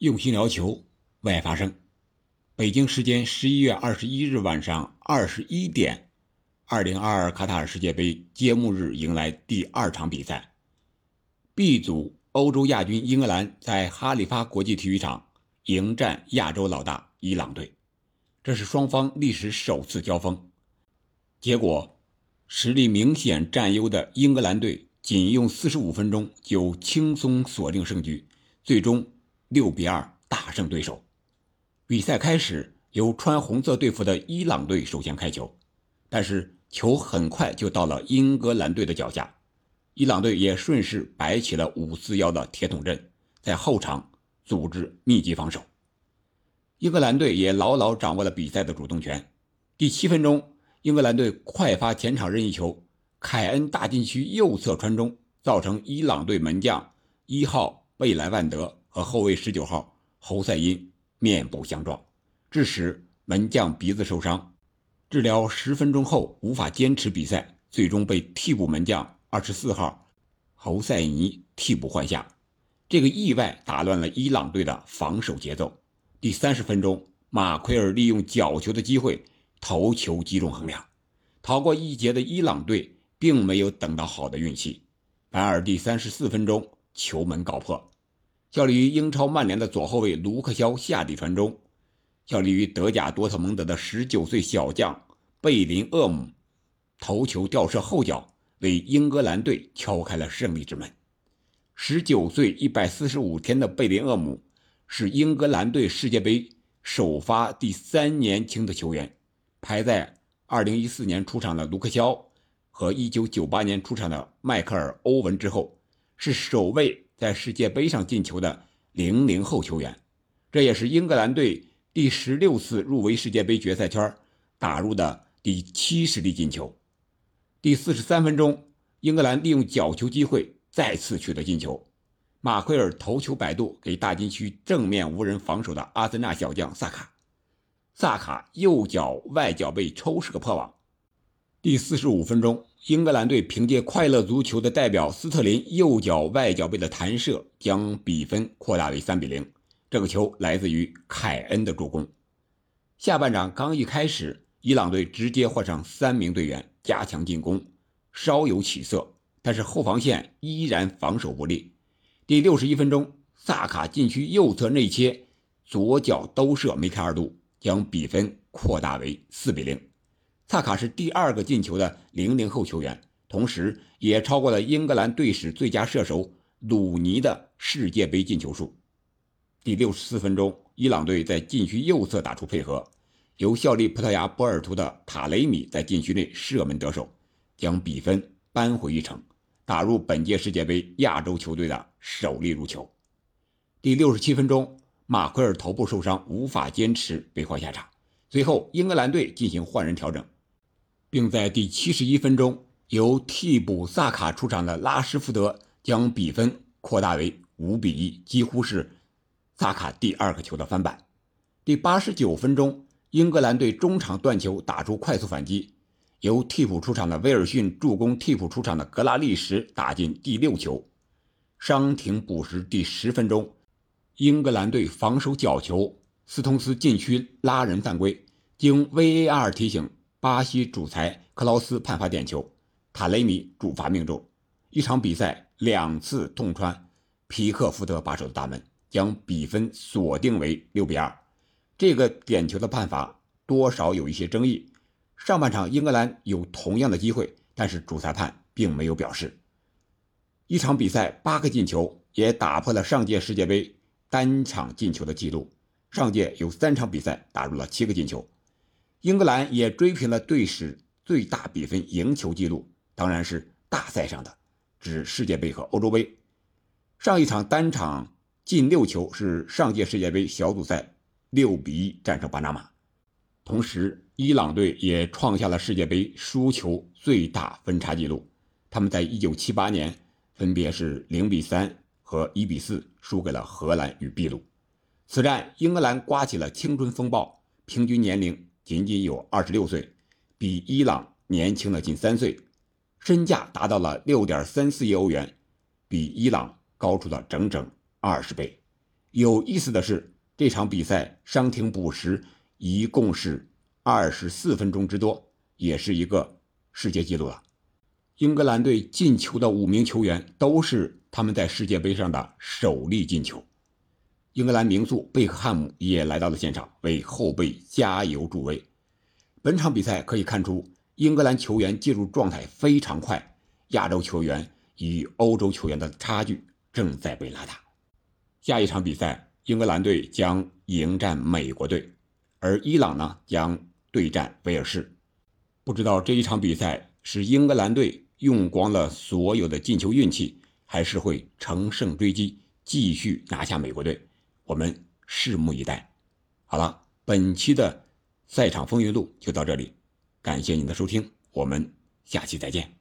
用心聊球，为爱发声。北京时间十一月二十一日晚上二十一点，二零二二卡塔尔世界杯揭幕日迎来第二场比赛。B 组欧洲亚军英格兰在哈利法国际体育场迎战亚洲老大伊朗队，这是双方历史首次交锋。结果，实力明显占优的英格兰队仅用四十五分钟就轻松锁定胜局，最终。六比二大胜对手。比赛开始，由穿红色队服的伊朗队首先开球，但是球很快就到了英格兰队的脚下。伊朗队也顺势摆起了五四幺的铁桶阵，在后场组织密集防守。英格兰队也牢牢掌握了比赛的主动权。第七分钟，英格兰队快发前场任意球，凯恩大禁区右侧传中，造成伊朗队门将一号贝莱万德。和后卫十九号侯赛因面部相撞，致使门将鼻子受伤。治疗十分钟后无法坚持比赛，最终被替补门将二十四号侯赛尼替补换下。这个意外打乱了伊朗队的防守节奏。第三十分钟，马奎尔利用角球的机会头球击中横梁，逃过一劫的伊朗队并没有等到好的运气，反而第三十四分钟球门告破。效力于英超曼联的左后卫卢克肖下底传中，效力于德甲多特蒙德的19岁小将贝林厄姆头球吊射后脚，为英格兰队敲开了胜利之门。19岁145天的贝林厄姆是英格兰队世界杯首发第三年轻的球员，排在2014年出场的卢克肖和1998年出场的迈克尔·欧文之后，是首位。在世界杯上进球的零零后球员，这也是英格兰队第十六次入围世界杯决赛圈打入的第七十粒进球。第四十三分钟，英格兰利用角球机会再次取得进球，马奎尔头球摆渡给大禁区正面无人防守的阿森纳小将萨卡，萨卡右脚外脚背抽射破网。第四十五分钟，英格兰队凭借快乐足球的代表斯特林右脚外脚背的弹射，将比分扩大为三比零。这个球来自于凯恩的助攻。下半场刚一开始，伊朗队直接换上三名队员加强进攻，稍有起色，但是后防线依然防守不利。第六十一分钟，萨卡禁区右侧内切，左脚兜射梅开二度，将比分扩大为四比零。萨卡是第二个进球的零零后球员，同时也超过了英格兰队史最佳射手鲁尼的世界杯进球数。第六十四分钟，伊朗队在禁区右侧打出配合，由效力葡萄牙波尔图的塔雷米在禁区内射门得手，将比分扳回一城，打入本届世界杯亚洲球队的首粒入球。第六十七分钟，马奎尔头部受伤，无法坚持，被换下场。随后，英格兰队进行换人调整。并在第七十一分钟，由替补萨卡出场的拉什福德将比分扩大为五比一，几乎是萨卡第二个球的翻版。第八十九分钟，英格兰队中场断球打出快速反击，由替补出场的威尔逊助攻替补出场的格拉利什打进第六球。伤停补时第十分钟，英格兰队防守角球，斯通斯禁区拉人犯规，经 VAR 提醒。巴西主裁克劳斯判罚点球，塔雷米主罚命中。一场比赛两次痛穿皮克福德把守的大门，将比分锁定为六比二。这个点球的判罚多少有一些争议。上半场英格兰有同样的机会，但是主裁判并没有表示。一场比赛八个进球，也打破了上届世界杯单场进球的记录。上届有三场比赛打入了七个进球。英格兰也追平了队史最大比分赢球记录，当然是大赛上的，指世界杯和欧洲杯。上一场单场进六球是上届世界杯小组赛六比一战胜巴拿马。同时，伊朗队也创下了世界杯输球最大分差纪录，他们在一九七八年分别是零比三和一比四输给了荷兰与秘鲁。此战，英格兰刮起了青春风暴，平均年龄。仅仅有二十六岁，比伊朗年轻了近三岁，身价达到了六点三四亿欧元，比伊朗高出了整整二十倍。有意思的是，这场比赛伤停补时一共是二十四分钟之多，也是一个世界纪录了。英格兰队进球的五名球员都是他们在世界杯上的首粒进球。英格兰名宿贝克汉姆也来到了现场，为后辈加油助威。本场比赛可以看出，英格兰球员进入状态非常快，亚洲球员与欧洲球员的差距正在被拉大。下一场比赛，英格兰队将迎战美国队，而伊朗呢将对战威尔士。不知道这一场比赛是英格兰队用光了所有的进球运气，还是会乘胜追击，继续拿下美国队？我们拭目以待。好了，本期的赛场风云录就到这里，感谢您的收听，我们下期再见。